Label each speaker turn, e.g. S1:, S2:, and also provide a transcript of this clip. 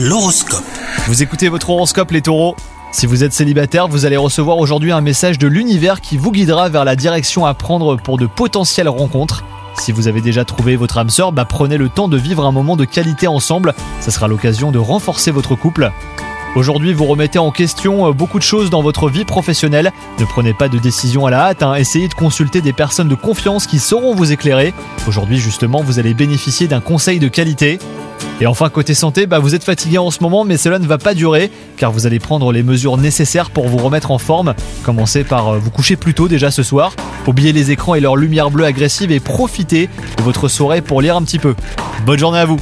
S1: L'horoscope.
S2: Vous écoutez votre horoscope les taureaux Si vous êtes célibataire, vous allez recevoir aujourd'hui un message de l'univers qui vous guidera vers la direction à prendre pour de potentielles rencontres. Si vous avez déjà trouvé votre âme sœur, bah prenez le temps de vivre un moment de qualité ensemble, ça sera l'occasion de renforcer votre couple. Aujourd'hui, vous remettez en question euh, beaucoup de choses dans votre vie professionnelle. Ne prenez pas de décision à la hâte, hein. essayez de consulter des personnes de confiance qui sauront vous éclairer. Aujourd'hui, justement, vous allez bénéficier d'un conseil de qualité. Et enfin, côté santé, bah, vous êtes fatigué en ce moment, mais cela ne va pas durer, car vous allez prendre les mesures nécessaires pour vous remettre en forme. Commencez par euh, vous coucher plus tôt déjà ce soir, oubliez les écrans et leur lumière bleue agressive et profitez de votre soirée pour lire un petit peu. Bonne journée à vous